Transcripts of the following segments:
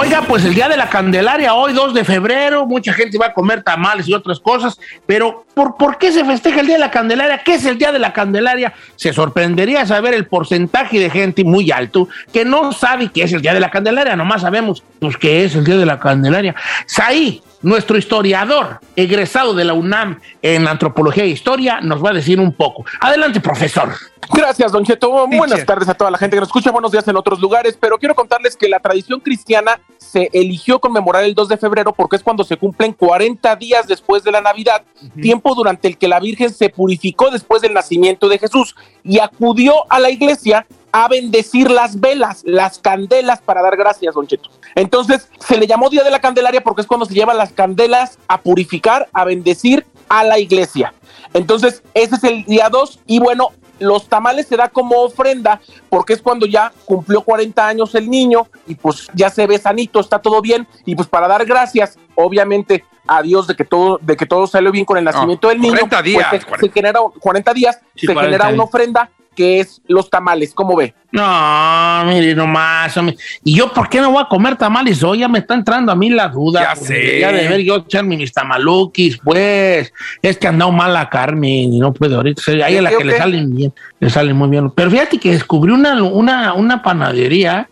Oiga, pues el día de la Candelaria, hoy 2 de febrero, mucha gente va a comer tamales y otras cosas, pero ¿por, ¿por qué se festeja el día de la Candelaria? ¿Qué es el día de la Candelaria? Se sorprendería saber el porcentaje de gente muy alto que no sabe qué es el día de la Candelaria, nomás sabemos pues qué es el día de la Candelaria. Saí, nuestro historiador egresado de la UNAM en antropología e historia, nos va a decir un poco. Adelante, profesor. Gracias, Don Cheto. Buenas tardes a toda la gente que nos escucha. Buenos días en otros lugares, pero quiero contarles que la tradición cristiana se eligió conmemorar el 2 de febrero porque es cuando se cumplen 40 días después de la Navidad, tiempo durante el que la Virgen se purificó después del nacimiento de Jesús y acudió a la iglesia a bendecir las velas, las candelas para dar gracias, Don Cheto. Entonces se le llamó Día de la Candelaria porque es cuando se llevan las candelas a purificar, a bendecir a la iglesia. Entonces, ese es el día 2 y bueno, los tamales se da como ofrenda porque es cuando ya cumplió 40 años el niño y pues ya se ve sanito, está todo bien y pues para dar gracias, obviamente a Dios de que todo de que todo salió bien con el nacimiento del niño, 40 días, pues, se, 40. se genera 40 días, Sí, se 40 genera una ofrenda que es los tamales, ¿cómo ve? No, mire nomás. hombre. ¿Y yo por qué no voy a comer tamales hoy? Ya me está entrando a mí la duda. Ya sé. Ya de ver yo echarme mis tamaluquis, pues. Es que andado mal la Carmen y no puede ahorita. Ahí a la ¿Qué, que le salen bien, le salen muy bien. Pero fíjate que descubrí una, una, una panadería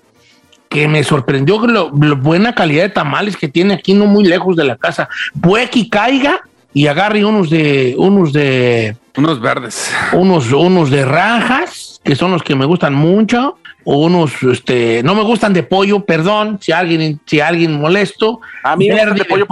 que me sorprendió lo buena calidad de tamales que tiene aquí, no muy lejos de la casa. Puede que caiga y agarre unos de, unos de, Unos verdes. unos, unos de rajas, que son los que me gustan mucho, unos, este, no me gustan de pollo, perdón, si alguien, si alguien molesto. A mí me Verde de pollo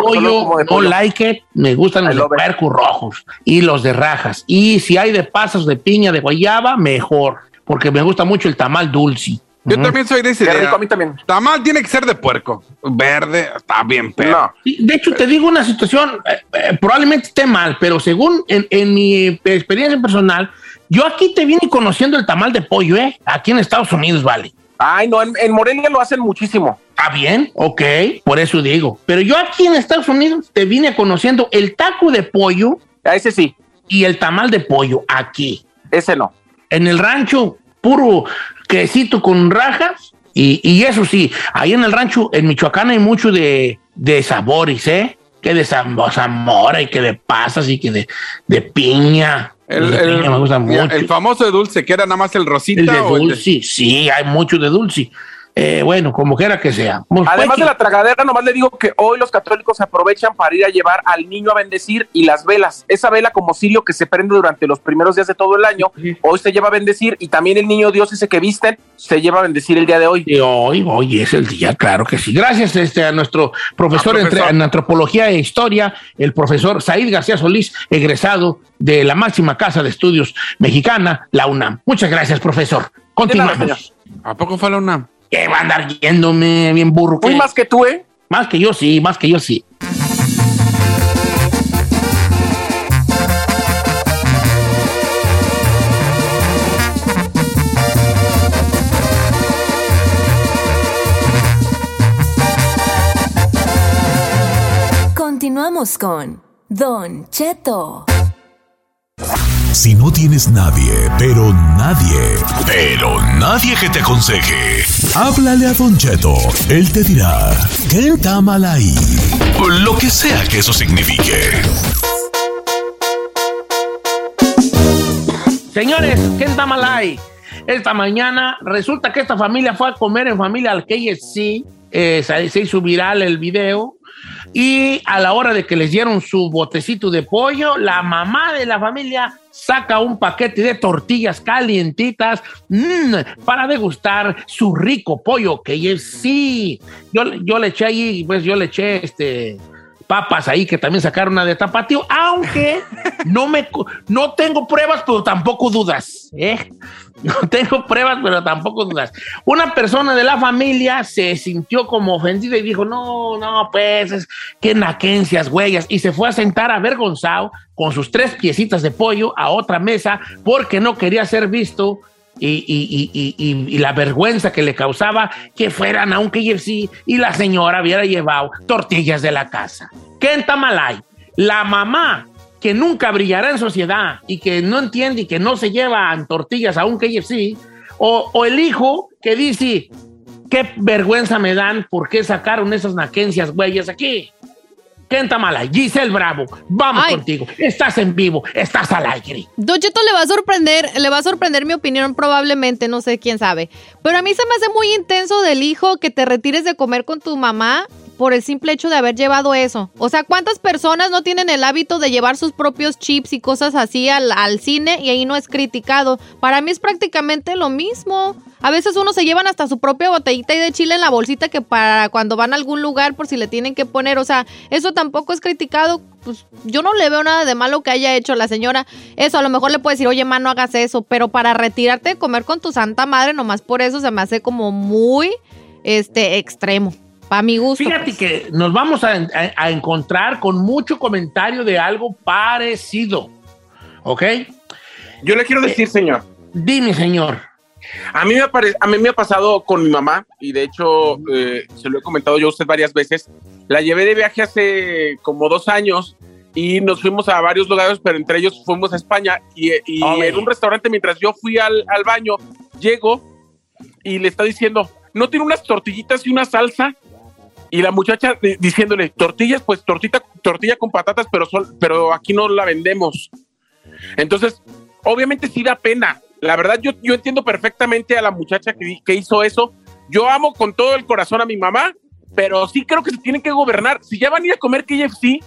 de no pollo. like it, me gustan I los de rojos y los de rajas. Y si hay de pasas de piña, de guayaba, mejor, porque me gusta mucho el tamal dulce. Yo también soy de esa Qué idea. rico, a mí también. Tamal tiene que ser de puerco. Verde, está bien, pero. No. De hecho, te digo una situación, eh, eh, probablemente esté mal, pero según en, en mi experiencia personal, yo aquí te vine conociendo el tamal de pollo, ¿eh? Aquí en Estados Unidos, vale. Ay, no, en, en Morelia lo hacen muchísimo. Está bien, ok, por eso digo. Pero yo aquí en Estados Unidos te vine conociendo el taco de pollo A ese sí, y el tamal de pollo aquí. ese no. En el rancho, puro quesito con rajas. Y, y eso sí, ahí en el rancho, en Michoacán, hay mucho de, de sabores, ¿eh? Que de zam- zamora y que de pasas y que de, de piña. El, Los de el- piña me gustan mira, mucho. el famoso de dulce, que era nada más el rosita. El de o el de- dulce, sí, hay mucho de dulce. Eh, bueno, como quiera que sea. Pues, Además de la tragadera, nomás le digo que hoy los católicos aprovechan para ir a llevar al niño a bendecir y las velas. Esa vela como cirio que se prende durante los primeros días de todo el año, hoy se lleva a bendecir y también el niño Dios ese que visten se lleva a bendecir el día de hoy. Y hoy, hoy es el día, claro que sí. Gracias este, a nuestro profesor, Ah, entre- profesor. en antropología e historia, el profesor Said García Solís, egresado de la máxima casa de estudios mexicana, la UNAM. Muchas gracias, profesor. Continuamos. ¿A poco fue la una? ¿Qué va a andar yéndome bien burro? Muy más que tú, ¿eh? Más que yo sí, más que yo sí. Continuamos con Don Cheto. Si no tienes nadie, pero nadie, pero nadie que te aconseje, háblale a Don Cheto. Él te dirá, ¿qué está mal ahí? Lo que sea que eso signifique. Señores, ¿qué está mal ahí? Esta mañana resulta que esta familia fue a comer en familia al KFC. Eh, se hizo viral el video Y a la hora de que les dieron su botecito de pollo, la mamá de la familia saca un paquete de tortillas calientitas mm, para degustar su rico pollo, que sí, yo, yo le eché ahí, pues yo le eché este papas ahí que también sacaron una de tapatío, aunque no me no tengo pruebas, pero tampoco dudas, ¿eh? No tengo pruebas, pero tampoco dudas. Una persona de la familia se sintió como ofendida y dijo, no, no, pues, es, qué naquencias, huellas, y se fue a sentar avergonzado con sus tres piecitas de pollo a otra mesa porque no quería ser visto y, la vergüenza que le causaba que fueran a un KFC y la señora hubiera llevado tortillas de la casa. ¿Qué en Tamalay? La mamá que nunca brillará en sociedad y que no entiende y que no se llevan tortillas a un KFC, o, o el hijo que dice, qué vergüenza me dan, ¿por qué sacaron esas naquencias güeyes aquí? Kenta Mala, Giselle Bravo, vamos contigo. Estás en vivo, estás al aire. Don Cheto le va a sorprender, le va a sorprender mi opinión probablemente, no sé quién sabe. Pero a mí se me hace muy intenso del hijo que te retires de comer con tu mamá por el simple hecho de haber llevado eso. O sea, ¿cuántas personas no tienen el hábito de llevar sus propios chips y cosas así al, cine y ahí no es criticado? Para mí es prácticamente lo mismo. A veces uno se llevan hasta su propia botellita de chile en la bolsita que para cuando van a algún lugar por si le tienen que poner, o sea, eso tampoco es criticado. Pues yo no le veo nada de malo que haya hecho la señora. Eso, a lo mejor le puede decir, oye, ma, no hagas eso, pero para retirarte de comer con tu santa madre, nomás por eso se me hace como muy, este, extremo. Para mi gusto. Fíjate pues. que nos vamos a, a encontrar con mucho comentario de algo parecido. ¿Ok? Yo le quiero decir, señor. Dime, señor. A mí, me a mí me ha pasado con mi mamá y de hecho eh, se lo he comentado yo a usted varias veces. La llevé de viaje hace como dos años y nos fuimos a varios lugares, pero entre ellos fuimos a España y, en un restaurante mientras yo fui al, al, baño, llego y le está diciendo, ¿no tiene unas tortillitas y una salsa? Y la muchacha diciéndole, tortillas, pues tortita, tortilla con patatas, pero, pero aquí no la vendemos. Entonces, obviamente sí da pena, la verdad, yo, yo entiendo perfectamente a la muchacha que, que hizo eso. Yo amo con todo el corazón a mi mamá, pero sí creo que se tienen que gobernar. Si ya van a ir a comer KFC,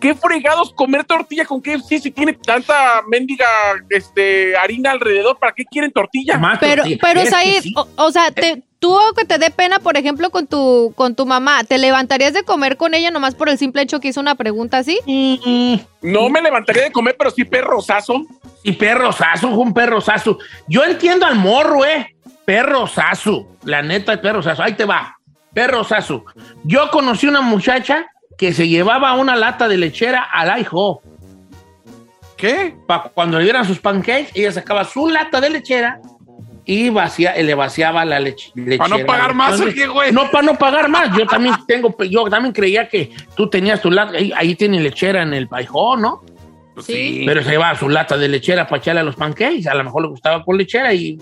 ¿qué fregados comer tortilla con KFC si tiene tanta mendiga este, harina alrededor? ¿Para qué quieren tortilla? pero, pero Said, o, sea, te, tú que te dé pena, por ejemplo, con tu, con tu mamá, ¿te levantarías de comer con ella nomás por el simple hecho que hizo una pregunta así? No me levantaría de comer, pero sí perrosazo. Y perrosazo, un perrosazo. Yo entiendo al morro, eh. Perrosazo. La neta, perrosazo. Ahí te va. Perrosazo. Yo conocí una muchacha que se llevaba una lata de lechera al hijo. ¿Qué? Para cuando le dieran sus pancakes, ella sacaba su lata de lechera y vacía, le vaciaba la leche. ¿Para no pagar más qué, güey? No, para no pagar más. Yo también tengo, yo también creía que tú tenías tu lata, ahí, ahí tiene lechera en el paijó, ¿no? Pues sí. Pero se llevaba su lata de lechera para echarle a los pancakes. A lo mejor le gustaba con lechera y.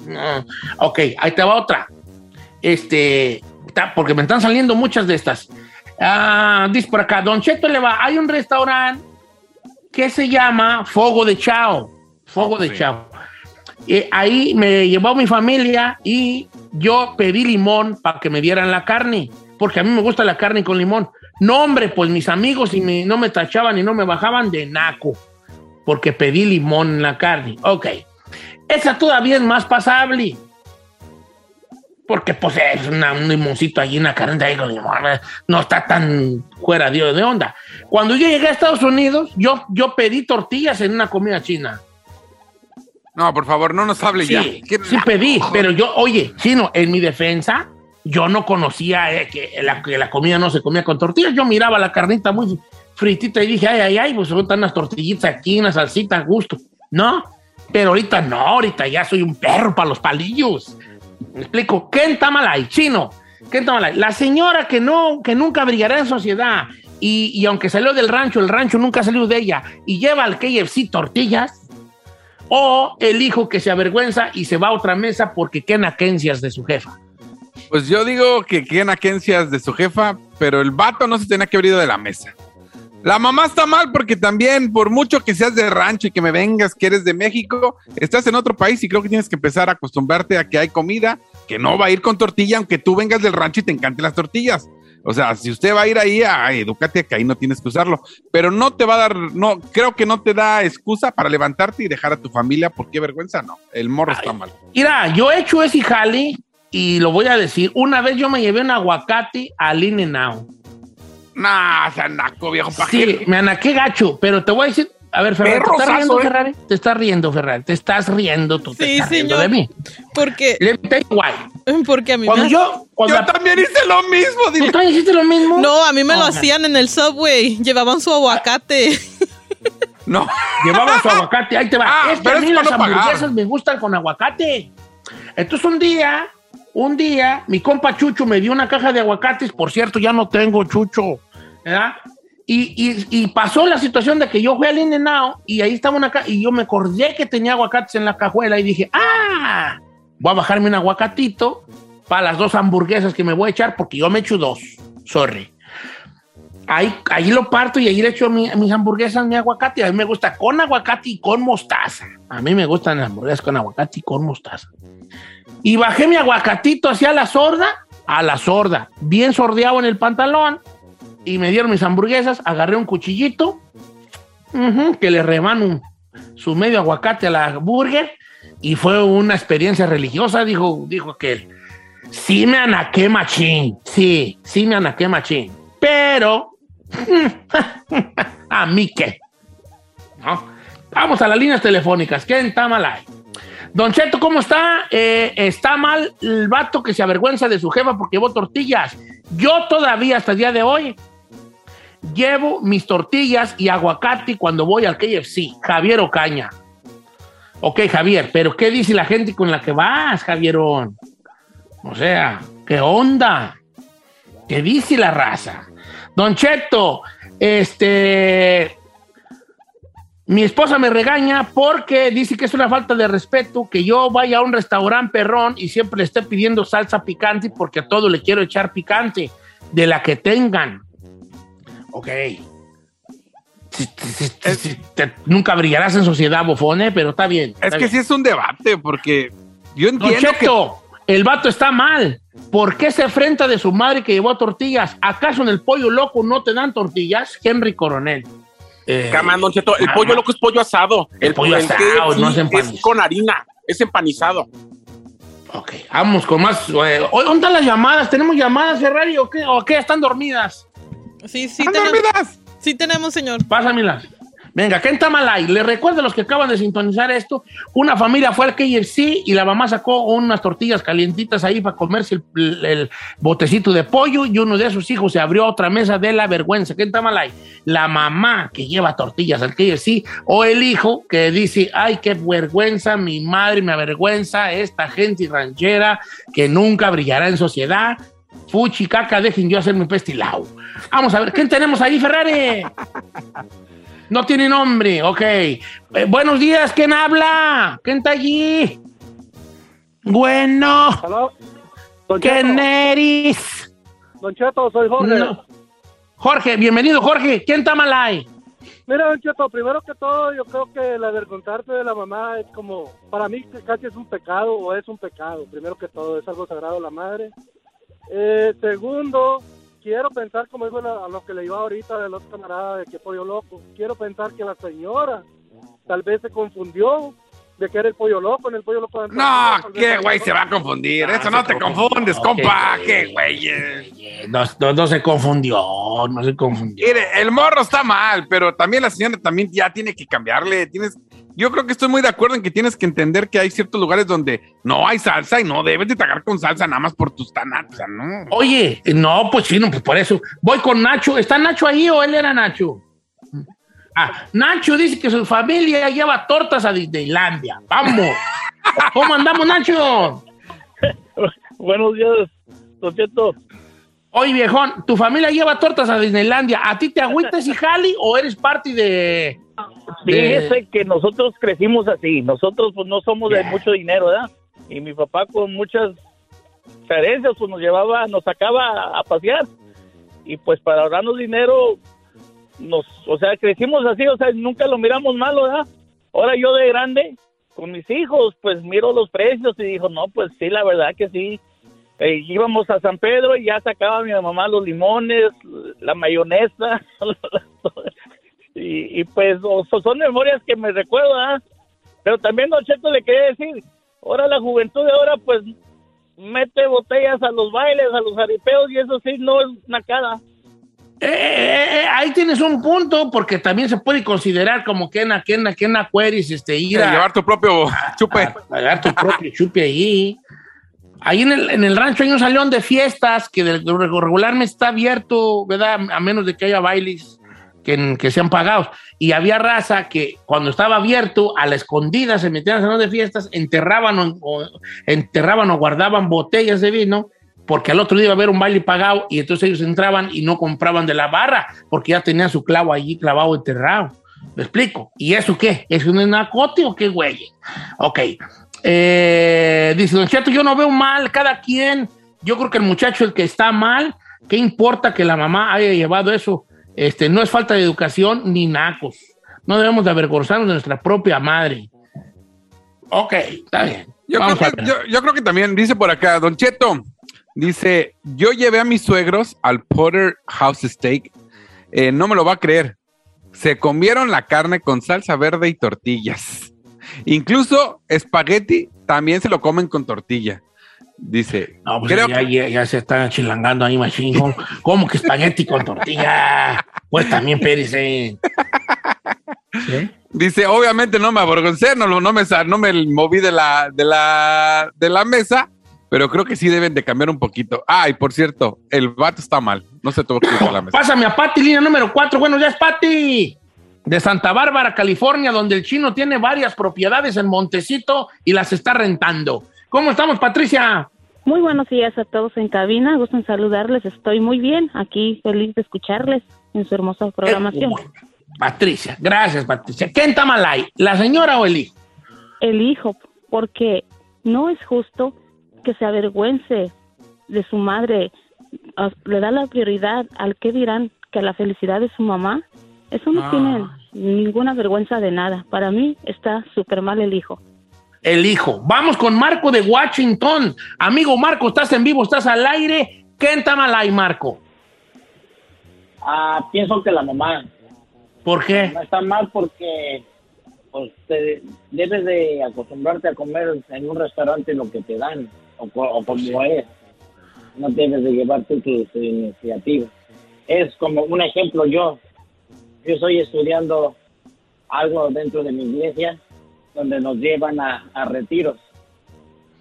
ok, ahí te va otra. Este. Porque me están saliendo muchas de estas. Ah, dice por acá, Don Cheto le va. Hay un restaurante que se llama Fogo de Chao. Fogo de Chao. Eh, ahí me llevó mi familia y yo pedí limón para que me dieran la carne, porque a mí me gusta la carne con limón. No, hombre, pues mis amigos y no me tachaban y no me bajaban de naco porque pedí limón en la carne. Ok. Esa todavía es más pasable. Porque pues es un limoncito allí en la carne de limón. Eh, no está tan fuera de, onda. Cuando yo llegué a Estados Unidos, yo, yo pedí tortillas en una comida china. No, por favor, no nos hable ya. Sí pedí, pero yo, oye, chino, en mi defensa, yo no conocía eh, que, la, que la comida no se comía con tortillas. Yo miraba la carnita muy fritita y dije, ay, ay, ay, pues son unas tortillitas aquí, una salsita a gusto. No, pero ahorita no, ahorita ya soy un perro para los palillos. Me explico. ¿Qué Tamalay? Chino. ¿Qué Tamalay? La señora que, no, que nunca brillará en sociedad y, y, aunque salió del rancho, el rancho nunca salió de ella y lleva al KFC tortillas. O el hijo que se avergüenza y se va a otra mesa porque qué naquencias de su jefa. Pues yo digo que qué naquencias de su jefa, pero el vato no se tenía que haber ido de la mesa. La mamá está mal porque también, por mucho que seas de rancho y que me vengas, que eres de México, estás en otro país y creo que tienes que empezar a acostumbrarte a que hay comida que no va a ir con tortilla, aunque tú vengas del rancho y te encanten las tortillas. O sea, si usted va a ir ahí, ay, edúcate que ahí no tienes que usarlo. Pero no te va a dar, no, creo que no te da excusa para levantarte y dejar a tu familia, porque qué vergüenza, no. El morro está mal. Mira, yo he hecho ese jale y lo voy a decir. Una vez yo me llevé un aguacate al In Now. Nah, se anaco, viejo. ¿pa' Sí, me anaqué gacho, pero te voy a decir. A ver, Ferrari, ¿te estás riendo, ¿eh? Ferrari? Te estás riendo, Ferrari. Te estás riendo tú. Te Sí, riendo señor. de mí. Porque, you why. porque a mí Cuando me... yo. Cuando Yo la- también hice lo mismo, ¿Tú dile. también hiciste lo mismo? No, a mí me lo No, hacían en el subway. Llevaban su aguacate. No. Llevaban su aguacate, ahí te va. Ah, es que pero a mí las pagar. hamburguesas me gustan con aguacate. Entonces un día, un día, mi compa Chucho me dio una caja de aguacates. Por cierto, ya no tengo Chucho, ¿verdad? Y, y- pasó la situación de que yo fui al in y ahí estaba una y yo me acordé que tenía aguacates en la cajuela y dije, ah, voy a bajarme un aguacatito para las dos hamburguesas que me voy a echar porque yo me echo dos, sorry. Ahí, ahí lo parto y ahí le echo mi- mis hamburguesas, mi aguacate. A mí me gusta con aguacate y con mostaza. A mí me gustan las hamburguesas con aguacate y con mostaza. Y bajé mi aguacatito hacia la sorda, a la sorda, bien sordeado en el pantalón. Y me dieron mis hamburguesas, agarré un cuchillito, que le remano su medio aguacate a la burger. Y fue una experiencia religiosa, dijo, dijo aquel. Sí me anaqué machín, sí, sí me anaqué machín. Pero, ¿a mí qué? ¿No? Vamos a las líneas telefónicas. ¿Quién está mal ahí? Don Cheto, ¿cómo está? Eh, está mal el vato que se avergüenza de su jefa porque llevó tortillas. Yo todavía hasta el día de hoy llevo mis tortillas y aguacate cuando voy al KFC. Javier Ocaña. Ok, Javier, pero ¿qué dice la gente con la que vas, Javierón? O sea, ¿qué onda? ¿Qué dice la raza? Don Cheto, este. Mi esposa me regaña porque dice que es una falta de respeto que yo vaya a un restaurante perrón y siempre le esté pidiendo salsa picante porque a todo le quiero echar picante, de la que tengan. Ok. Nunca brillarás en sociedad, bofone, pero está bien. Es que bien. sí es un debate, porque yo entiendo que el vato está mal. ¿Por qué se enfrenta de su madre que llevó tortillas? ¿Acaso en el pollo loco no te dan tortillas? Henry Coronel. Eh, Cama, Don Cheto, el pollo loco es pollo asado. El pollo asado, no es empanizado. es con harina, es empanizado. Ok, vamos con más. eh, ¿Dónde están las llamadas? ¿Tenemos llamadas, Ferrari, o qué? ¿O qué? ¿Están dormidas? Sí, sí, ¡Ah, tenemos, sí tenemos, señor. Pásamelas. Venga, ¿qué en Tamalay? Les recuerdo a los que acaban de sintonizar esto. Una familia fue al KFC y la mamá sacó unas tortillas calientitas ahí para comerse el, el botecito de pollo y uno de sus hijos se abrió a otra mesa de la vergüenza. ¿Qué en Tamalay? La mamá que lleva tortillas al KFC o el hijo que dice, ay, qué vergüenza, mi madre me avergüenza, esta gente ranchera que nunca brillará en sociedad. Fuchi, caca, dejen yo hacer mi pestilao. Vamos a ver, ¿quién tenemos ahí, Ferrari? No tiene nombre, ok. Eh, buenos días, ¿quién habla? ¿Quién está allí? Bueno, Aló, Don ¿quién Cheto, eres? Don Cheto, soy Jorge. No. Jorge, bienvenido, Jorge. ¿Quién está mal ahí? Mira, Don Cheto, primero que todo, yo creo que el avergonzarse de la mamá es como, para mí que casi es un pecado o es un pecado. Primero que todo, es algo sagrado a la madre. Eh, segundo, quiero pensar, como dijo la- a lo que le iba ahorita del otro camarada de que pollo loco, quiero pensar que la señora tal vez se confundió de que era el pollo loco, en el pollo loco. de No, qué güey se va a confundir. Ah, Eso no te confundes, compa. Qué güey. No, no- no se confundió, no se confundió. Mire, el morro está mal, pero también la señora también ya tiene que cambiarle. Tienes, yo creo que estoy muy de acuerdo en que tienes que entender que hay ciertos lugares donde no hay salsa y no debes de tragar con salsa nada más por tus sea, no. Oye, no, pues sí, no, pues por eso. Voy con Nacho. ¿Está Nacho ahí o él era Nacho? Ah, Nacho dice que su familia lleva tortas a Disneylandia. Vamos. ¿Cómo andamos, Nacho? Buenos días, Don Cheto. Oye, viejón, ¿tu familia lleva tortas a Disneylandia? ¿A ti te agüitas y jali o eres parte de...? de- Fíjese que nosotros crecimos así. Nosotros pues no somos de mucho dinero, ¿verdad? Y mi papá con muchas carencias pues nos llevaba, nos sacaba a pasear. Y pues para ahorrarnos dinero, nos, o sea, crecimos así, o sea, nunca lo miramos malo, ¿verdad? Ahora yo de grande, con mis hijos, pues miro los precios y digo, no, pues sí, la verdad que sí. Eh, íbamos a San Pedro y ya sacaba mi mamá los limones, la mayonesa. y, y pues o- son memorias que me recuerdan. Pero también, Don Cheto, le quería decir, ahora la juventud de ahora pues mete botellas a los bailes, a los jaripeos y eso sí no es nacada. Eh, eh, eh, ahí tienes un punto, porque también se puede considerar como que en aquel, que en este, ir a, llevar tu propio chupe. a pagar tu propio chupe ahí. Ahí en el, en el rancho hay un salón de fiestas que regularmente está abierto, ¿verdad? A menos de que haya bailes que, que sean pagados. Y había raza que cuando estaba abierto, a la escondida se metían al salón de fiestas, enterraban o, o- enterraban o guardaban botellas de vino, porque al otro día iba a haber un baile pagado y entonces ellos entraban y no compraban de la barra, porque ya tenían su clavo allí clavado enterrado. ¿Me explico? ¿Y eso qué? ¿Es un narcótico o qué, güey? Ok. Eh, dice Don Cheto, yo no veo mal, cada quien. Yo creo que el muchacho, el que está mal, ¿qué importa que la mamá haya llevado eso? Este, no es falta de educación ni nacos. No debemos de avergonzarnos de nuestra propia madre. Ok, está bien. Yo Vamos creo, a que, ver. yo, yo creo que también, dice por acá, Don Cheto, dice, yo llevé a mis suegros al Potter House Steak, Eh, no me lo va a creer, se comieron la carne con salsa verde y tortillas. Incluso espagueti también se lo comen con tortilla. Dice, No, pues creo ya, ya- ya se están chilangando ahí, machín. ¿Cómo, cómo que espagueti con tortilla? Pues también, Pérez. eh. ¿Sí? Dice, obviamente no me avergoncé, no, lo- no, me, no me moví de la, de, la, de la mesa, pero creo que sí deben de cambiar un poquito. Ah, y por cierto, el vato está mal, no se tuvo que ir a la mesa. Pásame a Pati, línea número 4. Bueno, ya es Pati. De Santa Bárbara, California, donde el chino tiene varias propiedades en Montecito y las está rentando. ¿Cómo estamos, Patricia? Muy buenos días a todos en cabina. Gusto en saludarles. Estoy muy bien. Aquí feliz de escucharles en su hermosa programación. Patricia, gracias, Patricia. ¿Quién está mal ahí? ¿La señora o el hijo? El hijo, porque no es justo que se avergüence de su madre. Le da la prioridad al que dirán que a la felicidad de su mamá. Eso no Ah. tiene ninguna vergüenza de nada. Para mí está súper mal el hijo. El hijo. Vamos con Marco de Washington. Amigo Marco, estás en vivo, estás al aire. ¿Quién está mal ahí, Marco? Ah, pienso que la mamá. ¿Por qué? No está mal porque pues, te- debes de acostumbrarte a comer en un restaurante lo que te dan o, o como es. No debes de llevarte tus iniciativas. Es como un ejemplo yo. Yo estoy estudiando algo dentro de mi iglesia donde nos llevan a, a retiros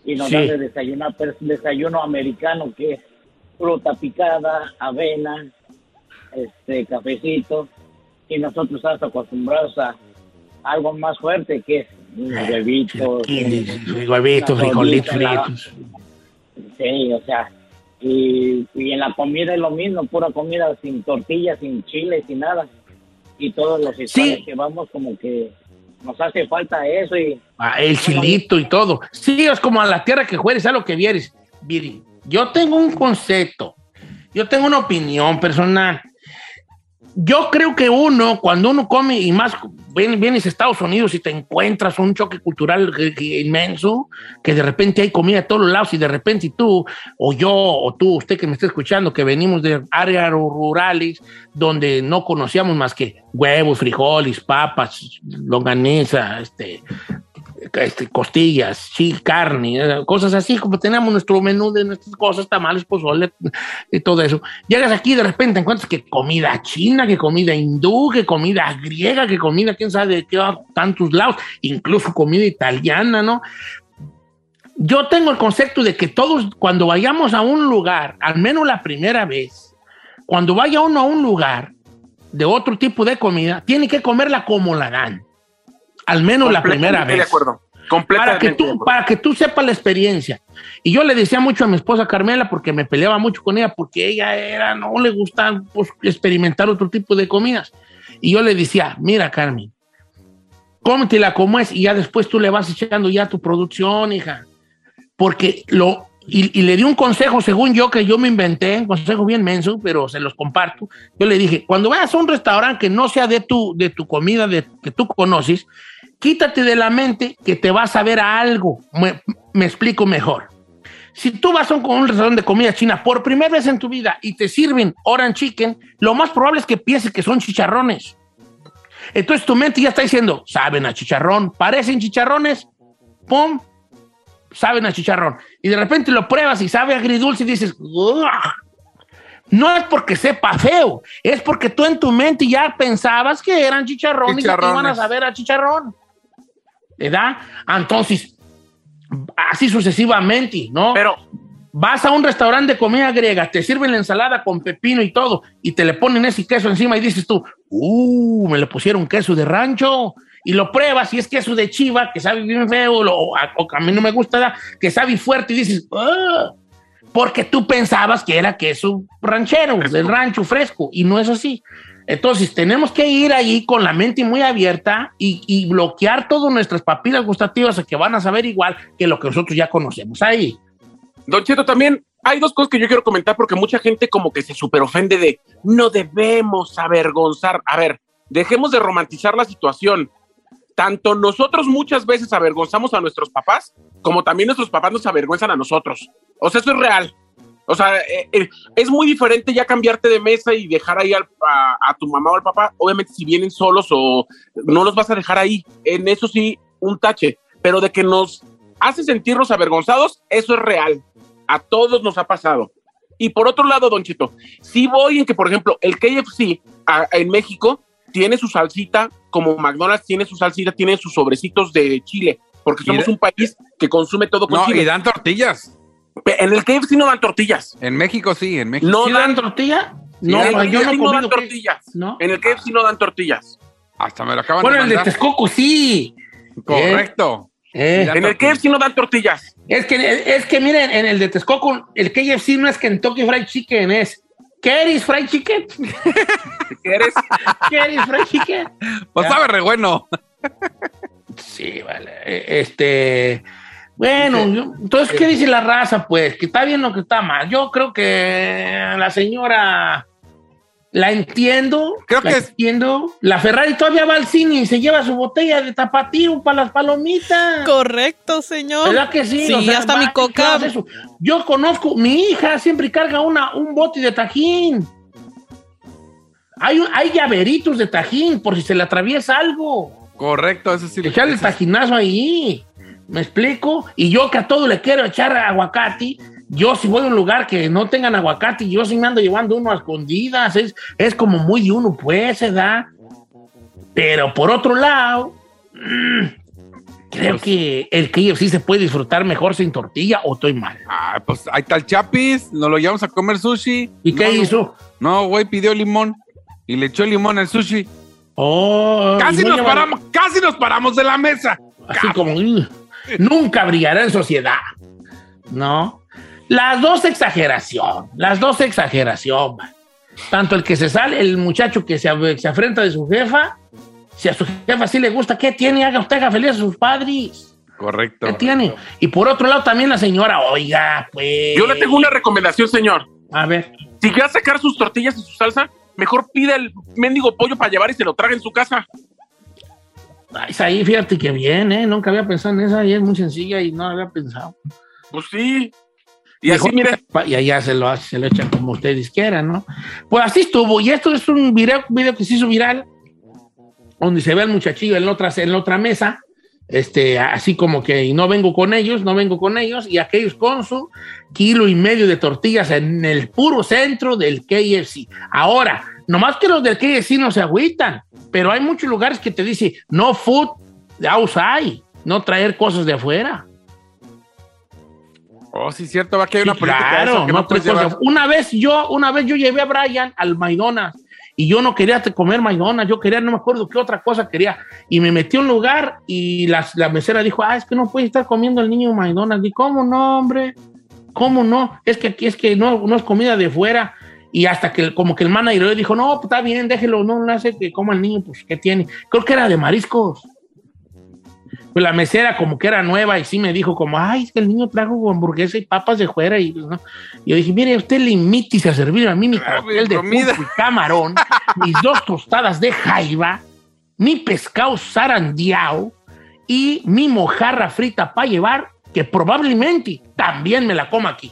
y nos Sí. dan de desayunar pero es desayuno americano que es fruta picada, avena, este cafecito y nosotros estamos acostumbrados a algo más fuerte que es unos huevitos, huevitos, frijolitos fritos. Sí, o sea, y, y en la comida es lo mismo, pura comida sin tortillas, sin chile, sin nada. Y todos los hispanos que vamos como que nos hace falta eso y Ah, el chilito y todo. Sí, es como a la tierra que jueres, a lo que vieres. Yo tengo un concepto, yo tengo una opinión personal. Yo creo que uno, cuando uno come, y más vienes a Estados Unidos y te encuentras un choque cultural que inmenso, que de repente hay comida de todos los lados y de repente tú, o yo, o tú, usted que me está escuchando, que venimos de áreas rurales donde no conocíamos más que huevos, frijoles, papas, longaniza, este, este, costillas, sí, carne, eh, cosas así, como tenemos nuestro menú de nuestras cosas, tamales, pozole y todo eso. Llegas aquí y de repente encuentras que comida china, que comida hindú, que comida griega, que comida, quién sabe de qué tantos lados, incluso comida italiana, ¿no? Yo tengo el concepto de que todos, cuando vayamos a un lugar, al menos la primera vez, cuando vaya uno a un lugar de otro tipo de comida, tiene que comerla como la dan. Al menos la primera vez. de acuerdo. Para que, tú, para que tú sepas la experiencia. Y yo le decía mucho a mi esposa Carmela, porque me peleaba mucho con ella, porque ella era, no le gusta pues, experimentar otro tipo de comidas. Y yo le decía, mira, Carmen, cómetela como es y ya después tú le vas echando ya tu producción, hija. Porque lo. Y, y le di un consejo, según yo, que yo me inventé, un consejo bien menso, pero se los comparto. Yo le dije, cuando vayas a un restaurante que no sea de tu, de tu comida de, que tú conoces, quítate de la mente que te vas a ver a algo. Me, me explico mejor. Si tú vas a un, un restaurante de comida china por primera vez en tu vida y te sirven orange chicken, lo más probable es que pienses que son chicharrones. Entonces tu mente ya está diciendo, saben a chicharrón, parecen chicharrones, pum, saben a chicharrón. Y de repente lo pruebas y sabe agridulce y dices, "Ugh". no es porque sepa feo, es porque tú en tu mente ya pensabas que eran chicharrones, y que te iban a saber a chicharrón. ¿Verdad? Entonces, así sucesivamente, ¿no? Pero vas a un restaurante de comida griega, te sirven la ensalada con pepino y todo, y te le ponen ese queso encima y dices tú, uh, me le pusieron queso de rancho. Y lo pruebas y es queso de chiva, que sabe bien feo, lo- o a, o a mí no me gusta, que sabe fuerte y dices, "Ah", porque tú pensabas que era queso ranchero, del rancho fresco, y no es así. Entonces, tenemos que ir ahí con la mente muy abierta y, y bloquear todas nuestras papilas gustativas que van a saber igual que lo que nosotros ya conocemos ahí. Don Cheto, también hay dos cosas que yo quiero comentar porque mucha gente como que se super ofende de no debemos avergonzar. A ver, dejemos de romantizar la situación. Tanto nosotros muchas veces avergonzamos a nuestros papás, como también nuestros papás nos avergüenzan a nosotros. O sea, eso es real. O sea, eh, eh, es muy diferente ya cambiarte de mesa y dejar ahí al- a, a tu mamá o al papá. Obviamente, si vienen solos o no los vas a dejar ahí, en eso sí, un tache. Pero de que nos hace sentirnos avergonzados, eso es real. A todos nos ha pasado. Y por otro lado, Don Chito, sí voy en que, por ejemplo, el KFC a- en México tiene su salsita, como McDonald's tiene su salsita, tiene sus sobrecitos de chile, porque somos de- un país que consume todo con No, chile. y dan tortillas. En el KFC no dan tortillas. En México sí, en México. No ¿Sí dan tortilla? No, No, en el yo no KFC no dan tortillas. ¿No? En el KFC no dan tortillas. Hasta me lo acaban Bueno, de el de. Texcoco sí. Correcto. Eh. En el KFC no dan tortillas. Es que, es que miren, en el de Texcoco, el KFC no es Kentucky Fried Chicken, es Kerry's Fried Chicken. ¿Qué eres? Kerry's Fried Chicken. Pues Ya. sabe re bueno. Sí, vale. Eh, Este. Bueno, yo- entonces, ¿qué dice la raza? Pues, que está bien o que está mal. Yo creo que la señora la entiendo. Creo la que es- entiendo. La Ferrari todavía va al cine y se lleva su botella de tapatío para las palomitas. Correcto, señor. ¿Verdad que sí? Sí, O sea, hasta va, mi ¿qué coca. eso? Yo conozco, mi hija siempre carga una, un bote de tajín. Hay, hay llaveritos de tajín por si se le atraviesa algo. Correcto, eso sí. Echarle tajinazo ahí. ¿Me explico? Y yo que a todo le quiero echar aguacate, yo si voy a un lugar que no tengan aguacate, yo sí me ando llevando uno a escondidas. Es, es como muy de uno, pues, se da. Pero por otro lado, mm, creo que el KFC se puede disfrutar mejor sin tortilla o estoy mal. Ah, pues ahí está el Chapis, nos lo llevamos a comer sushi. ¿Y qué No, hizo? No, güey, pidió limón y le echó limón al sushi. Oh, Casi nos lleva- paramos, casi nos paramos de la mesa. Así como "Ugh". Nunca brillará en sociedad. ¿No? Las dos exageración, las dos exageración. man. Tanto el que se sale, el muchacho que se, se afrenta de su jefa, si a su jefa sí le gusta, ¿qué tiene? Haga usted haga feliz a sus padres. Correcto. ¿Qué tiene? Y por otro lado también la señora, oiga, pues. Yo le tengo una recomendación, señor. A ver. Si a sacar sus tortillas y su salsa, mejor pida el mendigo pollo para llevar y se lo traga en su casa. Ay, ahí, fíjate que bien, ¿eh? Nunca había pensado en esa y es muy sencilla y no había pensado. Pues sí. Y así, mire. Y allá se lo, hace- se lo echan como ustedes quieran, ¿no? Pues así estuvo. Y esto es un video, video que se hizo viral, donde se ve al muchachillo en la otra, en la otra mesa, este, así como que y no vengo con ellos, no vengo con ellos, y aquellos con su kilo y medio de tortillas en el puro centro del KFC. Ahora, nomás que los del KFC no se agüitan, pero hay muchos lugares que te dice no food outside, no traer cosas de afuera. Oh, sí, cierto, va que hay una Sí, política de claro, eso que no cosas. Una vez yo, una vez yo llevé a Brian al McDonald's y yo no quería comer McDonald's, yo quería, no me acuerdo qué otra cosa quería. Y me metí a un lugar y la, la mesera dijo, ah, es que no puede estar comiendo el niño McDonald's. Y cómo no, hombre, cómo no, es que aquí es que no, no es comida de fuera. Y hasta que como que el manager dijo, no, pues está bien, déjelo, no le hace que coma el niño, pues ¿qué tiene? Creo que era de mariscos. Pues la mesera como que era nueva y sí me dijo como, ay, es que el niño trajo hamburguesa y papas de fuera. Y, ¿no? y yo dije, mire, usted limítese a servir a mí mi cóctel de comida. pulpo y camarón, mis dos tostadas de jaiba, mi pescado zarandeado y mi mojarra frita para llevar que probablemente también me la coma aquí.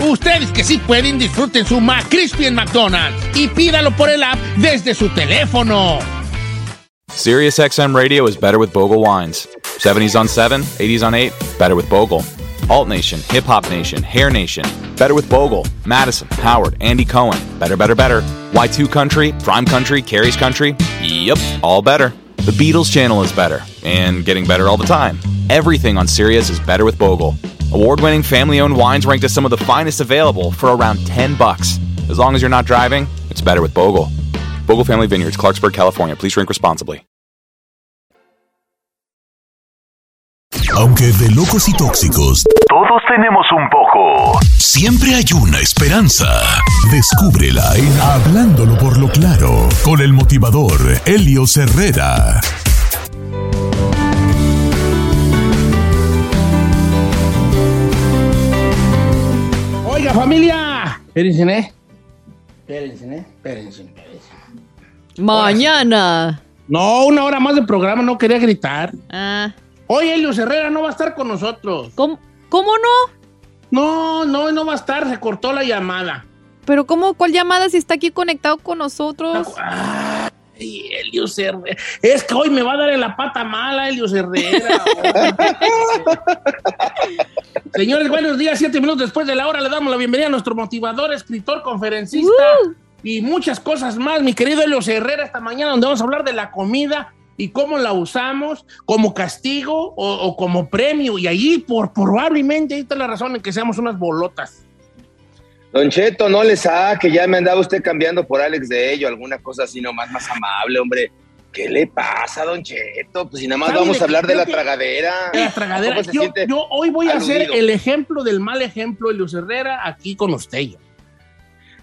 Ustedes que sí pueden, disfruten su McCrispy en McDonald's y pídalo por el app desde su teléfono. SiriusXM Radio is better with Bogle wines. 70s on 7, 80s on 8, better with Bogle. Alt Nation, Hip Hop Nation, Hair Nation, better with Bogle. Madison, Howard, Andy Cohen, better, better, better. Y2 Country, Prime Country, Carrie's Country, yep, all better. The Beatles channel is better, and getting better all the time. Everything on Sirius is better with Bogle. Award-winning family-owned wines ranked as some of the finest available for around 10 bucks. As long as you're not driving, it's better with Bogle. Bogle Family Vineyards, Clarksburg, California. Please drink responsibly. Aunque de locos y tóxicos, Todos tenemos un poco. siempre hay una esperanza. Descúbrela en Hablándolo por lo claro, con el motivador Helio Herrera. Oiga, familia. Espérense, ¿eh? Espérense, ¿eh? Espérense, espérense. Mañana. No, una hora más de programa, no quería gritar. Ah. Hoy Elio Herrera no va a estar con nosotros. ¿Cómo, ¿Cómo no? No, no, no va a estar, se cortó la llamada. Pero ¿cómo? ¿Cuál llamada si está aquí conectado con nosotros? Ay, Elio Herrera. Es que hoy me va a dar en la pata mala, Elio Herrera. Señores, buenos días. Siete minutos después de la hora le damos la bienvenida a nuestro motivador, escritor, conferencista y muchas cosas más. Mi querido Elio Herrera, esta mañana donde vamos a hablar de la comida y cómo la usamos como castigo o, o como premio. Y ahí por, probablemente ahí está la razón en que seamos unas bolotas. Don Cheto, no le saque, ya me andaba usted cambiando por Alex de ello, alguna cosa así nomás más amable, hombre. ¿Qué le pasa, Don Cheto? Pues si nada más ¿Sabe vamos a hablar de la tragadera. De la tragadera. ¿Cómo se Yo, yo hoy voy a hacer el ejemplo del mal ejemplo de Luis Herrera aquí con usted.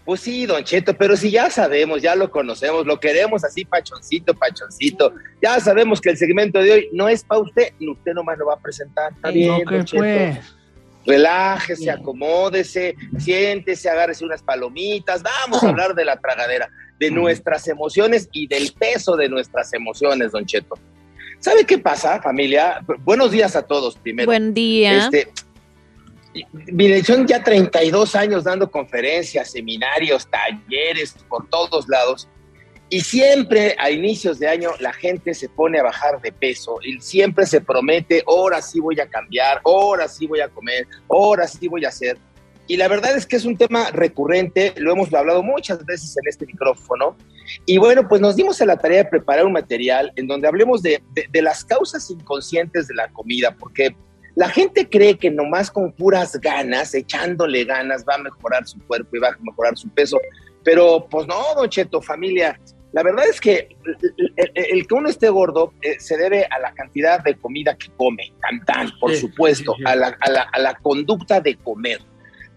Pues sí, Don Cheto, pero si ya sabemos, ya lo conocemos, lo queremos así pachoncito, pachoncito. Ya sabemos que el segmento de hoy no es para usted, usted nomás lo va a presentar. Está bien, No, Don Cheto. pues. Relájese, acomódese, siéntese, agárrese unas palomitas. Vamos a hablar de la tragadera, de nuestras emociones y del peso de nuestras emociones, Don Cheto. ¿Sabe qué pasa, familia? Buenos días a todos primero. Buen día. Este, mire, son ya 32 años dando conferencias, seminarios, talleres por todos lados. Y siempre a inicios de año la gente se pone a bajar de peso y siempre se promete, ahora sí voy a cambiar, ahora sí voy a comer, ahora sí voy a hacer. Y la verdad es que es un tema recurrente, lo hemos hablado muchas veces en este micrófono. Y bueno, pues nos dimos a la tarea de preparar un material en donde hablemos de, de, de las causas inconscientes de la comida, porque la gente cree que nomás con puras ganas, echándole ganas, va a mejorar su cuerpo y va a mejorar su peso. Pero pues no, don Cheto, familia. La verdad es que el, el que uno esté gordo eh, se debe a la cantidad de comida que come, tan, tan, por Sí, supuesto, sí, sí. A, la, a, la, a la conducta de comer.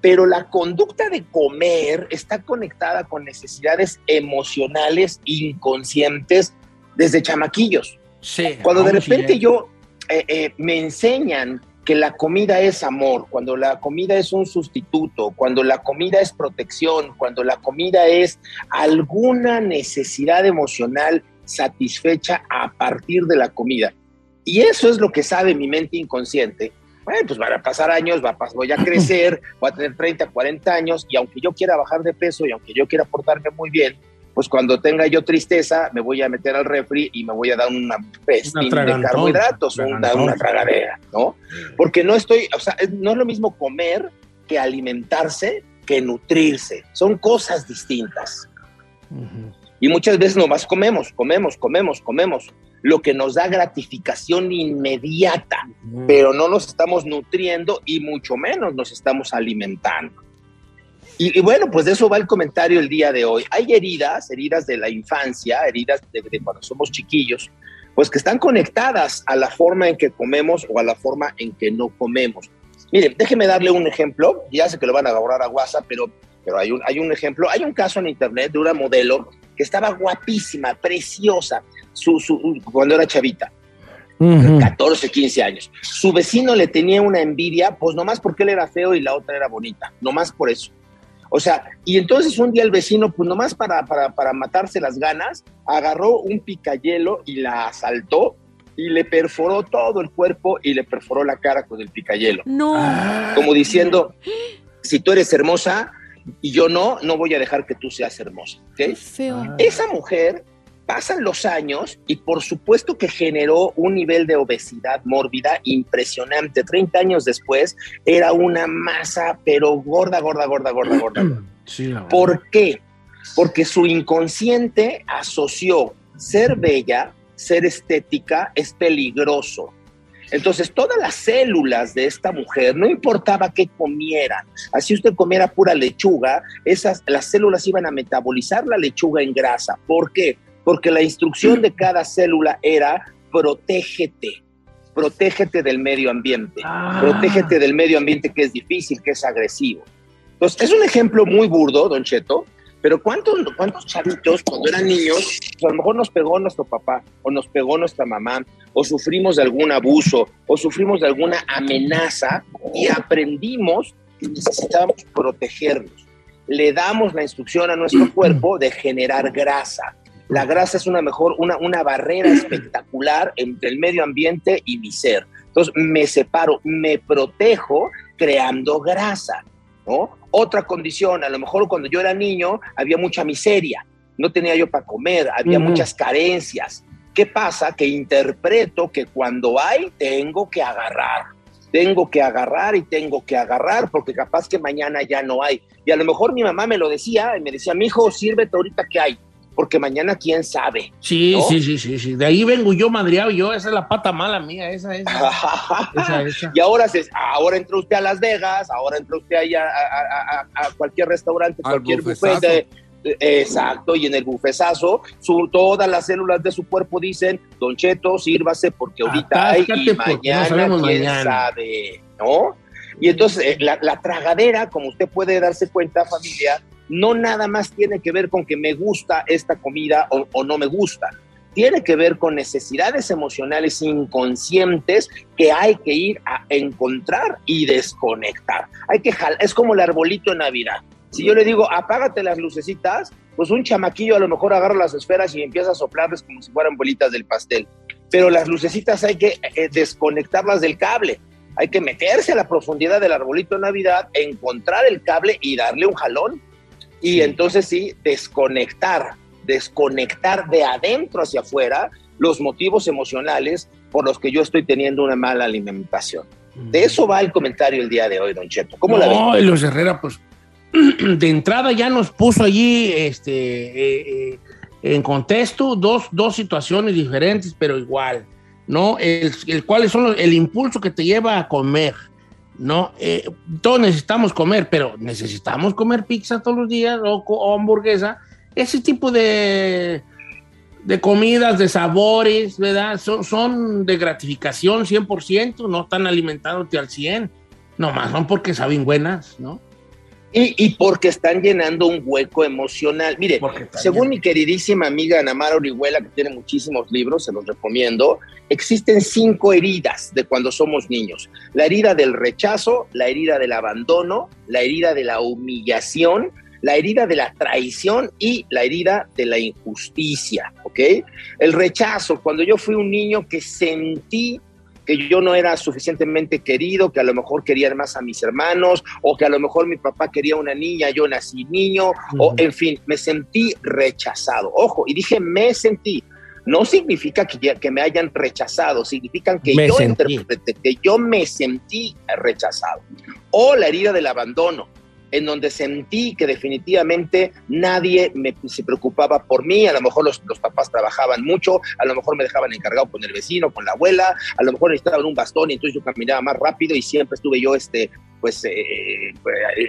Pero la conducta de comer está conectada con necesidades emocionales inconscientes desde chamaquillos. Sí. Cuando de repente eh. yo eh, eh, me enseñan que la comida es amor, cuando la comida es un sustituto, cuando la comida es protección, cuando la comida es alguna necesidad emocional satisfecha a partir de la comida. Y eso es lo que sabe mi mente inconsciente. Bueno, pues van a pasar años, va a voy a crecer, voy a tener 30, 40 años, y aunque yo quiera bajar de peso y aunque yo quiera portarme muy bien, pues cuando tenga yo tristeza, me voy a meter al refri y me voy a dar una pestín de tragantón, carbohidratos, una, una tragadera, ¿no? Porque no estoy, o sea, no es lo mismo comer que alimentarse, que nutrirse. Son cosas distintas. Y muchas veces nomás comemos, comemos, comemos, comemos, lo que nos da gratificación inmediata, pero no nos estamos nutriendo y mucho menos nos estamos alimentando. Y, y bueno, pues de eso va el comentario el día de hoy. Hay heridas, heridas de la infancia, heridas de, de cuando somos chiquillos, pues que están conectadas a la forma en que comemos o a la forma en que no comemos. Miren, déjeme darle un ejemplo, ya sé que lo van a agarrar a WhatsApp, pero, pero hay, un, hay un ejemplo, hay un caso en internet de una modelo que estaba guapísima, preciosa, su, su, cuando era chavita. 14, 15 años. Su vecino le tenía una envidia, pues nomás porque él era feo y la otra era bonita, nomás por eso. O sea, y entonces un día el vecino, pues nomás para, para, para matarse las ganas, agarró un picayelo y la asaltó y le perforó todo el cuerpo y le perforó la cara con el picayelo. No. Como diciendo, si tú eres hermosa y yo no, no voy a dejar que tú seas hermosa. ¿ok? Feo. Esa mujer pasan los años y por supuesto que generó un nivel de obesidad mórbida impresionante. 30 años después era una masa, pero gorda, gorda, gorda, gorda, gorda. Sí. ¿Por qué? Porque su inconsciente asoció ser bella, ser estética, es peligroso. Entonces, todas las células de esta mujer, no importaba qué comieran, así usted comiera pura lechuga, esas, las células iban a metabolizar la lechuga en grasa. ¿Por qué? Porque la instrucción de cada célula era protégete, protégete del medio ambiente, protégete del medio ambiente que es difícil, que es agresivo. Entonces, es un ejemplo muy burdo, Don Cheto, pero ¿cuántos, cuántos chavitos cuando eran niños, pues a lo mejor nos pegó nuestro papá o nos pegó nuestra mamá o sufrimos de algún abuso o sufrimos de alguna amenaza y aprendimos que necesitábamos protegernos? Le damos la instrucción a nuestro cuerpo de generar grasa. La grasa es una mejor, una, una barrera espectacular entre el medio ambiente y mi ser. Entonces me separo, me protejo creando grasa. ¿no? Otra condición, a lo mejor cuando yo era niño había mucha miseria, no tenía yo para comer, había muchas carencias. ¿Qué pasa? Que interpreto que cuando hay, tengo que agarrar. Tengo que agarrar y tengo que agarrar porque capaz que mañana ya no hay. Y a lo mejor mi mamá me lo decía y me decía, mi hijo, sírvete ahorita que hay, porque mañana quién sabe. Sí, ¿no? sí, sí, sí, sí. De ahí vengo yo madreado yo. Esa es la pata mala mía, esa es. esa, esa. Y ahora, se, ahora entra usted a Las Vegas, ahora entra usted ahí a, a- a- a- a cualquier restaurante, Al cualquier buffet. de- exacto, y en el bufesazo, su, todas las células de su cuerpo dicen, Don Cheto, sírvase porque ahorita hay y no mañana, sabemos quién mañana. sabe, ¿no? Y entonces eh, la, la tragadera, como usted puede darse cuenta, familia, no nada más tiene que ver con que me gusta esta comida o, no me gusta. Tiene que ver con necesidades emocionales inconscientes que hay que ir a encontrar y desconectar. Hay que jalar, es como el arbolito de Navidad. Si yo le digo, apágate las lucecitas, pues un chamaquillo a lo mejor agarra las esferas y empieza a soplarles como si fueran bolitas del pastel. Pero las lucecitas hay que eh, desconectarlas del cable. Hay que meterse a la profundidad del arbolito de Navidad, encontrar el cable y darle un jalón. Y entonces sí, desconectar desconectar de adentro hacia afuera los motivos emocionales por los que yo estoy teniendo una mala alimentación. De eso va el comentario el día de hoy, Don Cheto. ¿Cómo la No, ve? Luis Herrera, pues de entrada ya nos puso allí este, eh, eh, en contexto dos, dos situaciones diferentes, pero igual, ¿no? El, el cuáles son los- el impulso que te lleva a comer, ¿no? Eh, todos necesitamos comer, pero necesitamos comer pizza todos los días o, hamburguesa. Ese tipo de, de comidas, de sabores, ¿verdad? Son, son de gratificación 100%, no están alimentándote al 100%, nomás son porque saben buenas, ¿no? Y, y porque están llenando un hueco emocional. Mire, según mi queridísima amiga Ana Mara Orihuela, que tiene muchísimos libros, se los recomiendo, existen cinco heridas de cuando somos niños. La herida del rechazo, la herida del abandono, la herida de la humillación, la herida de la traición y la herida de la injusticia, ¿ok? El rechazo, cuando yo fui un niño que sentí que yo no era suficientemente querido, que a lo mejor querían más a mis hermanos, o que a lo mejor mi papá quería una niña, yo nací niño, o en fin, me sentí rechazado. Ojo, y dije me sentí. No significa que, ya- que me hayan rechazado, significan que Me yo sentí. interpreté, que yo me sentí rechazado. O la herida del abandono, en donde sentí que definitivamente nadie se preocupaba por mí, a lo mejor los, los papás trabajaban mucho, a lo mejor me dejaban encargado con el vecino, con la abuela, a lo mejor necesitaban un bastón y entonces yo caminaba más rápido y siempre estuve yo este, pues, eh, eh,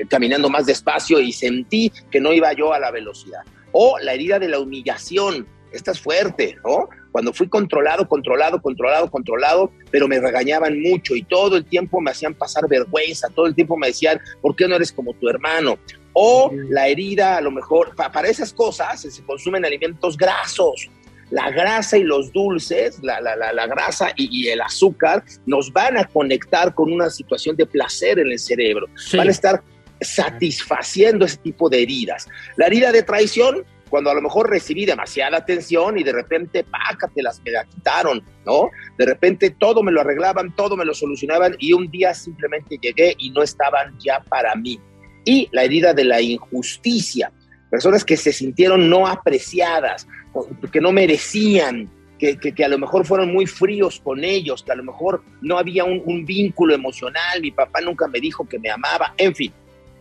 caminando más despacio y sentí que no iba yo a la velocidad. O la herida de la humillación, esta es fuerte, ¿no? Cuando fui controlado, controlado, controlado, controlado, pero me regañaban mucho y todo el tiempo me hacían pasar vergüenza, todo el tiempo me decían, ¿por qué no eres como tu hermano? O la herida, a lo mejor, pa- para esas cosas se consumen alimentos grasos. La grasa y los dulces, la, la- la- la grasa y, y el azúcar nos van a conectar con una situación de placer en el cerebro. Van a estar satisfaciendo ese tipo de heridas. La herida de traición, cuando a lo mejor recibí demasiada atención y de repente, pácatelas, me la quitaron, ¿no? De repente todo me lo arreglaban, todo me lo solucionaban y un día simplemente llegué y no estaban ya para mí. Y la herida de la injusticia, personas que se sintieron no apreciadas, que no merecían, que, que- a lo mejor fueron muy fríos con ellos, que a lo mejor no había un vínculo emocional, mi papá nunca me dijo que me amaba, en fin.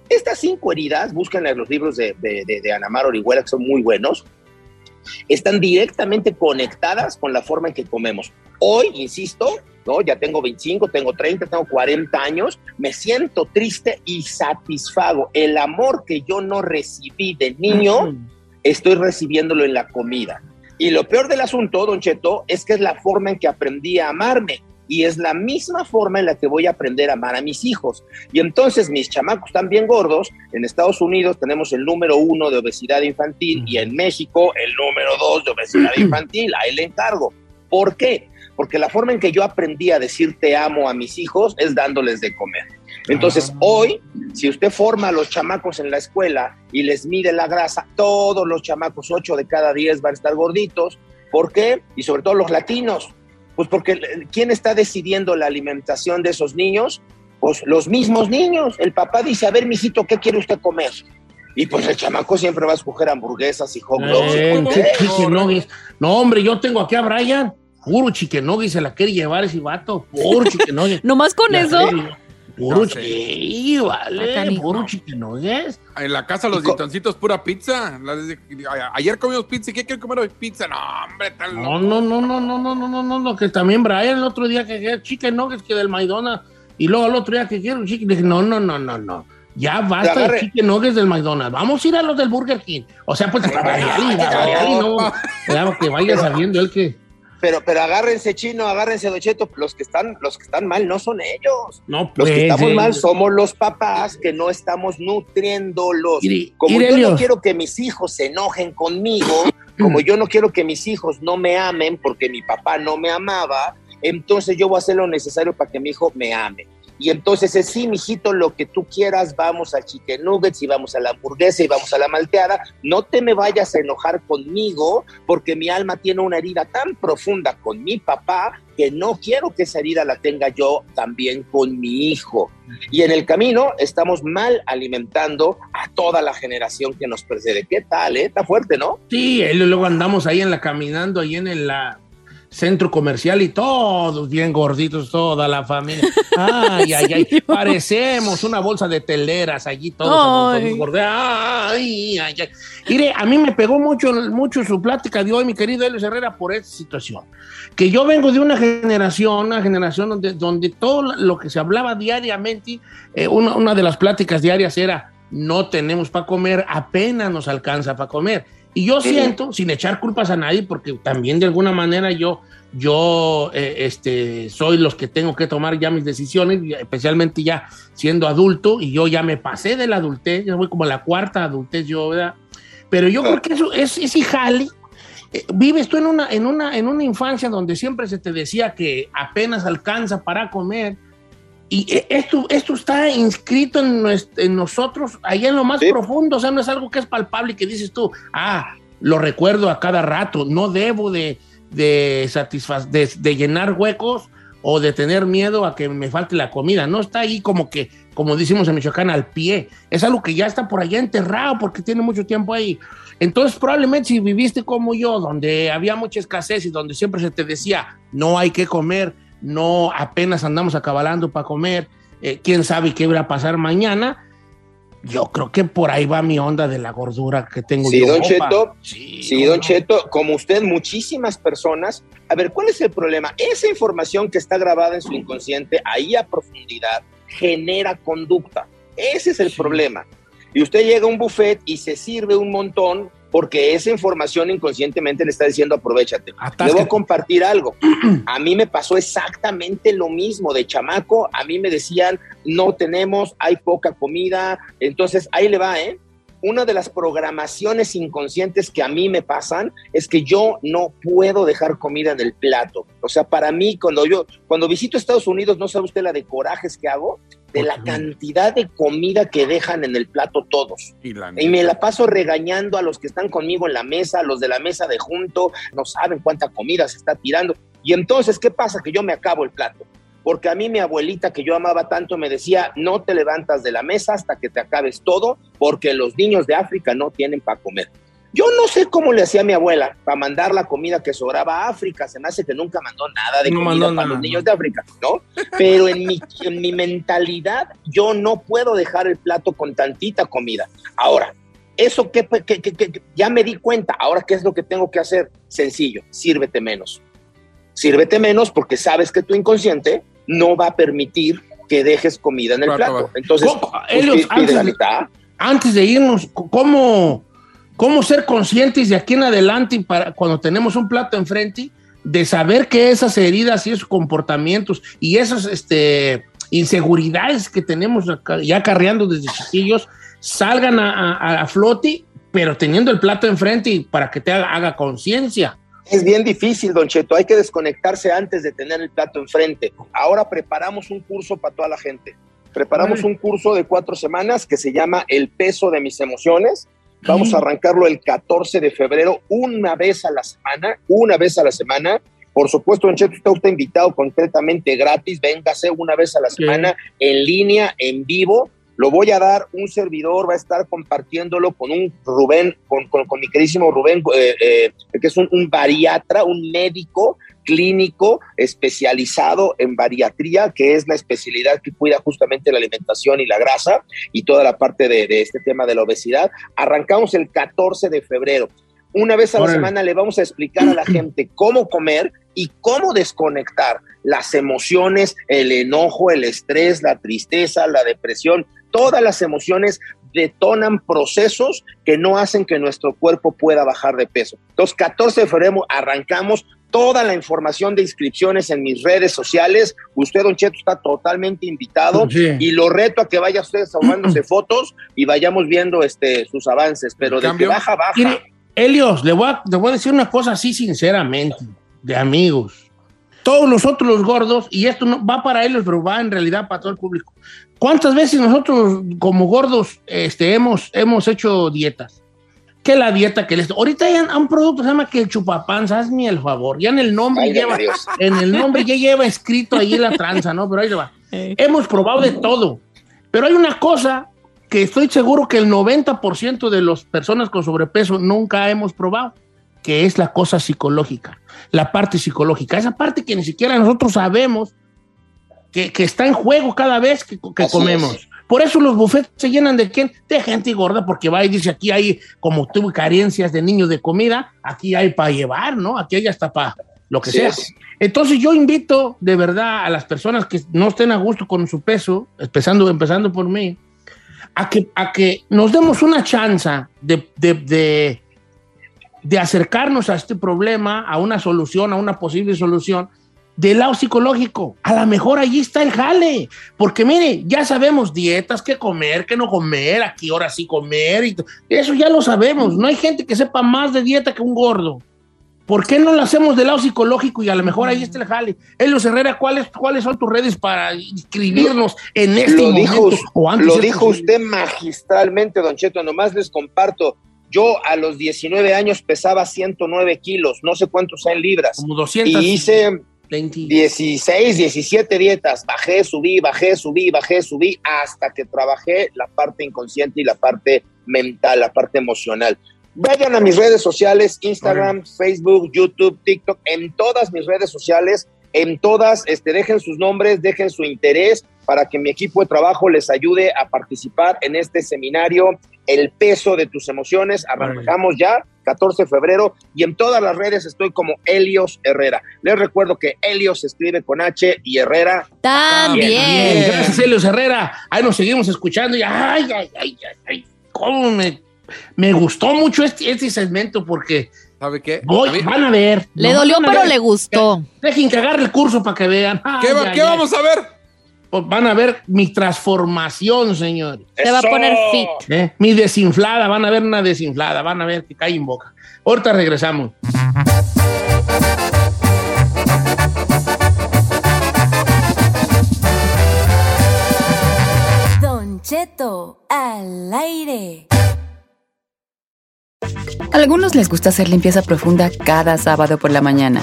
Estas cinco heridas, búsquenlas en los libros de, de, de, de Ana Mar Orihuela, que son muy buenos, están directamente conectadas con la forma en que comemos. Hoy, insisto, ¿no? ya tengo 25, tengo 30, tengo 40 años, me siento triste y satisfago. El amor que yo no recibí de niño, estoy recibiéndolo en la comida. Y lo peor del asunto, don Cheto, es que es la forma en que aprendí a amarme. Y es la misma forma en la que voy a aprender a amar a mis hijos. Y entonces mis chamacos están bien gordos. En Estados Unidos tenemos el número uno de obesidad infantil y en México el número dos de obesidad infantil. Ahí le encargo. ¿Por qué? Porque la forma en que yo aprendí a decir te amo a mis hijos es dándoles de comer. Entonces, hoy, si usted forma a los chamacos en la escuela y les mide la grasa, todos los chamacos, 8 de cada 10 van a estar gorditos. ¿Por qué? Y sobre todo los latinos. Pues porque eh, ¿quién está decidiendo la alimentación de esos niños? Pues los mismos niños. El papá dice, a ver, mijito, ¿qué quiere usted comer? Y pues el chamaco siempre va a escoger hamburguesas y hot dogs. y Eh. No, hombre, yo tengo aquí a Brian. Puro chicken nuggets se la quiere llevar ese vato. Puro chicken nuggets. ¿Nomás con La eso? Puro No sé. sí, vale. Puro nuggets. En la casa los ditoncitos pura pizza. De- ayer comimos pizza. ¿y ¿Qué quiero comer hoy? Pizza. No, hombre, tal No, no, no, no, no, no, no, no, no, no, que también Brian el otro día que chicken nuggets que del McDonald's y luego el otro día que quiero chicken, dije, no, no, no, no, no. Ya basta de chicken nuggets del McDonald's. Vamos a ir a los del Burger King. O sea, pues para variar, y no. Ya, que vaya sabiendo él que. Pero, pero agárrense, chino, agárrense, Don Cheto. Los que están, los que están mal no son ellos. No, Los que estamos eh, mal somos los papás que no estamos nutriéndolos. Iri- como yo no quiero que mis hijos se enojen conmigo, como yo no quiero que mis hijos no me amen porque mi papá no me amaba, entonces yo voy a hacer lo necesario para que mi hijo me ame. Y entonces es sí, mijito, lo que tú quieras, vamos al chicken nuggets y vamos a la hamburguesa y vamos a la malteada. No te me vayas a enojar conmigo porque mi alma tiene una herida tan profunda con mi papá que no quiero que esa herida la tenga yo también con mi hijo. Y en el camino estamos mal alimentando a toda la generación que nos precede. ¿Qué tal, eh? Está fuerte, ¿no? Sí, y luego andamos ahí en la caminando, ahí en la centro comercial y todos bien gorditos, toda la familia. Ay, ay, ay. Parecemos una bolsa de teleras allí todos. Ay. gordos. Ay, ay, ay. Mire, a mí me pegó mucho, mucho su plática de hoy, mi querido Elios Herrera, por esta situación. Que yo vengo de una generación, una generación donde, donde todo lo que se hablaba diariamente, eh, una, una de las pláticas diarias era, no tenemos para comer, apenas nos alcanza para comer. Y yo siento, sin echar culpas a nadie, porque también de alguna manera yo, yo eh, este, soy los que tengo que tomar ya mis decisiones, especialmente ya siendo adulto, y yo ya me pasé de la adultez, ya voy como a la cuarta adultez yo, ¿verdad? Pero yo creo que eso es, es jale. Eh, Vives tú en una, en, una, en una infancia donde siempre se te decía que apenas alcanza para comer, y eh, esto, esto está inscrito en, nues- en nosotros, allá en lo más profundo, o sea, no es algo que es palpable y que dices tú, ah, lo recuerdo a cada rato, no debo de, de, de, de llenar huecos o de tener miedo a que me falte la comida, no está ahí como que, como decimos en Michoacán, al pie, es algo que ya está por allá enterrado porque tiene mucho tiempo ahí. Entonces, probablemente si viviste como yo, donde había mucha escasez y donde siempre se te decía, no hay que comer, no apenas andamos acabalando para comer, eh, quién sabe qué va a pasar mañana. Yo creo que por ahí va mi onda de la gordura que tengo Sí, yo. don compa. Cheto. Sí, don Cheto, como usted, muchísimas personas. A ver, ¿cuál es el problema? Esa información que está grabada en su inconsciente, ahí a profundidad, genera conducta. Ese es el problema. Y usted llega a un buffet y se sirve un montón porque esa información inconscientemente le está diciendo aprovechate. Voy a compartir algo. A mí me pasó exactamente lo mismo de chamaco. A mí me decían, no tenemos, hay poca comida. Entonces, ahí le va, ¿eh? Una de las programaciones inconscientes que a mí me pasan es que yo no puedo dejar comida en el plato. O sea, para mí, cuando yo, cuando visito Estados Unidos, no sabe usted la de corajes que hago, de la cantidad de comida que dejan en el plato todos. Y Y me la paso regañando a los que están conmigo en la mesa, a los de la mesa de junto, no saben cuánta comida se está tirando. Y entonces, ¿qué pasa? Que yo me acabo el plato. Porque a mí mi abuelita, que yo amaba tanto, me decía, no te levantas de la mesa hasta que te acabes todo, porque los niños de África no tienen para comer. Yo no sé cómo le hacía mi abuela para mandar la comida que sobraba a África. Se me hace que nunca mandó nada de No comida para nada, los niños de África, ¿no? Pero en mi, en mi mentalidad, yo no puedo dejar el plato con tantita comida. Ahora, eso que, que- que- que- ya me di cuenta. Ahora, ¿qué es lo que tengo que hacer? Sencillo, sírvete menos. Sírvete menos porque sabes que tu inconsciente no va a permitir que dejes comida en el Plato plato. Entonces, ¿Cómo- pues, Helios, pide antes la de- mitad. Antes de irnos, ¿cómo, cómo ser conscientes de aquí en adelante para cuando tenemos un plato enfrente de saber que esas heridas y esos comportamientos y esas este, inseguridades que tenemos acá- ya carreando desde chiquillos salgan a, a- a flote, pero teniendo el plato enfrente y para que te haga, haga conciencia? Es bien difícil, Don Cheto. Hay que desconectarse antes de tener el plato enfrente. Ahora preparamos un curso para toda la gente. Preparamos un curso de cuatro semanas que se llama El peso de mis emociones. Vamos a arrancarlo el 14 de febrero, una vez a la semana, una vez a la semana. Por supuesto, Don Cheto, está usted invitado completamente gratis. Véngase una vez a la semana en línea, en vivo. Lo voy a dar, un servidor va a estar compartiéndolo con un Rubén, con, con- con mi queridísimo Rubén, eh, eh, que es un, un bariatra, un médico clínico especializado en bariatría, que es la especialidad que cuida justamente la alimentación y la grasa y toda la parte de, de este tema de la obesidad. Arrancamos el 14 de febrero. Una vez a la semana le vamos a explicar a la gente cómo comer y cómo desconectar las emociones, el enojo, el estrés, la tristeza, la depresión, todas las emociones detonan procesos que no hacen que nuestro cuerpo pueda bajar de peso. Entonces, 14 de febrero arrancamos toda la información de inscripciones en mis redes sociales. Usted, Don Cheto, está totalmente invitado Sí. y lo reto a que vaya usted tomándose fotos y vayamos viendo este, sus avances, pero de que baja, baja. Mire, Helios, le voy, a, le voy a decir una cosa así sinceramente, de amigos. todos nosotros los gordos, y esto no va para ellos, pero va en realidad para todo el público. ¿Cuántas veces nosotros como gordos este, hemos, hemos hecho dietas? Que la dieta que les... Ahorita hay un- producto que se llama que el chupapanza, hazme el favor. Ya en el nombre Válgame lleva, Dios. en el nombre ya lleva escrito ahí la tranza, ¿no? Pero ahí va. Hemos probado de todo. Pero hay una cosa que estoy seguro que el 90% de las personas con sobrepeso nunca hemos probado, que es la cosa psicológica, la parte psicológica, esa parte que ni siquiera nosotros sabemos que, que está en juego cada vez que, comemos. es. Por eso los buffets se llenan de quién? De gente gorda, porque va y dice aquí hay, como tuve carencias de niños de comida, aquí hay para llevar, ¿no? Aquí hay hasta para lo que sea. es. Entonces yo invito de verdad a las personas que no estén a gusto con su peso, empezando, empezando por mí, a que, a que nos demos una chance de, de, de, de acercarnos a este problema, a una solución, a una posible solución, del lado psicológico. A lo mejor allí está el jale. Porque mire, ya sabemos dietas, qué comer, qué no comer, a qué hora sí comer. Y eso ya lo sabemos. No hay gente que sepa más de dieta que un gordo. ¿Por qué no lo hacemos del lado psicológico y a lo mejor ahí está el jale? Elios Herrera, ¿cuáles, ¿cuáles son tus redes para inscribirnos en este lo momento? dijo, o antes lo dijo posible? usted magistralmente, Don Cheto. Nomás les comparto. Yo a los 19 años pesaba 109 kilos, no sé cuántos en libras. Como 200. Y hice 20. 16, 17 dietas. Bajé, subí, bajé, subí, bajé, subí, hasta que trabajé la parte inconsciente y la parte mental, la parte emocional. Vayan a mis redes sociales, Instagram, Facebook, YouTube, TikTok, en todas mis redes sociales, en todas, este, dejen sus nombres, dejen su interés para que mi equipo de trabajo les ayude a participar en este seminario, El peso de tus emociones. Arrancamos ya, 14 de febrero, y en todas las redes estoy como Helios Herrera. Les recuerdo que Helios se escribe con H y Herrera. También. Bien, gracias, Helios Herrera. Ahí nos seguimos escuchando y ay, ay, ay, ay, ay, cómo me, me gustó mucho este, este segmento porque ¿Sabe qué? voy, A van a ver. Le No, dolió, pero ver. le gustó. Dejen que agarre el curso para que vean. ¿Qué, va- Ay, qué ay, vamos a ver? Pues van a ver mi transformación, señores. Se va a poner fit. ¿Eh? Mi desinflada, van a ver una desinflada, van a ver que cae en boca. Ahorita regresamos. Don Cheto al aire. A algunos les gusta hacer limpieza profunda cada sábado por la mañana.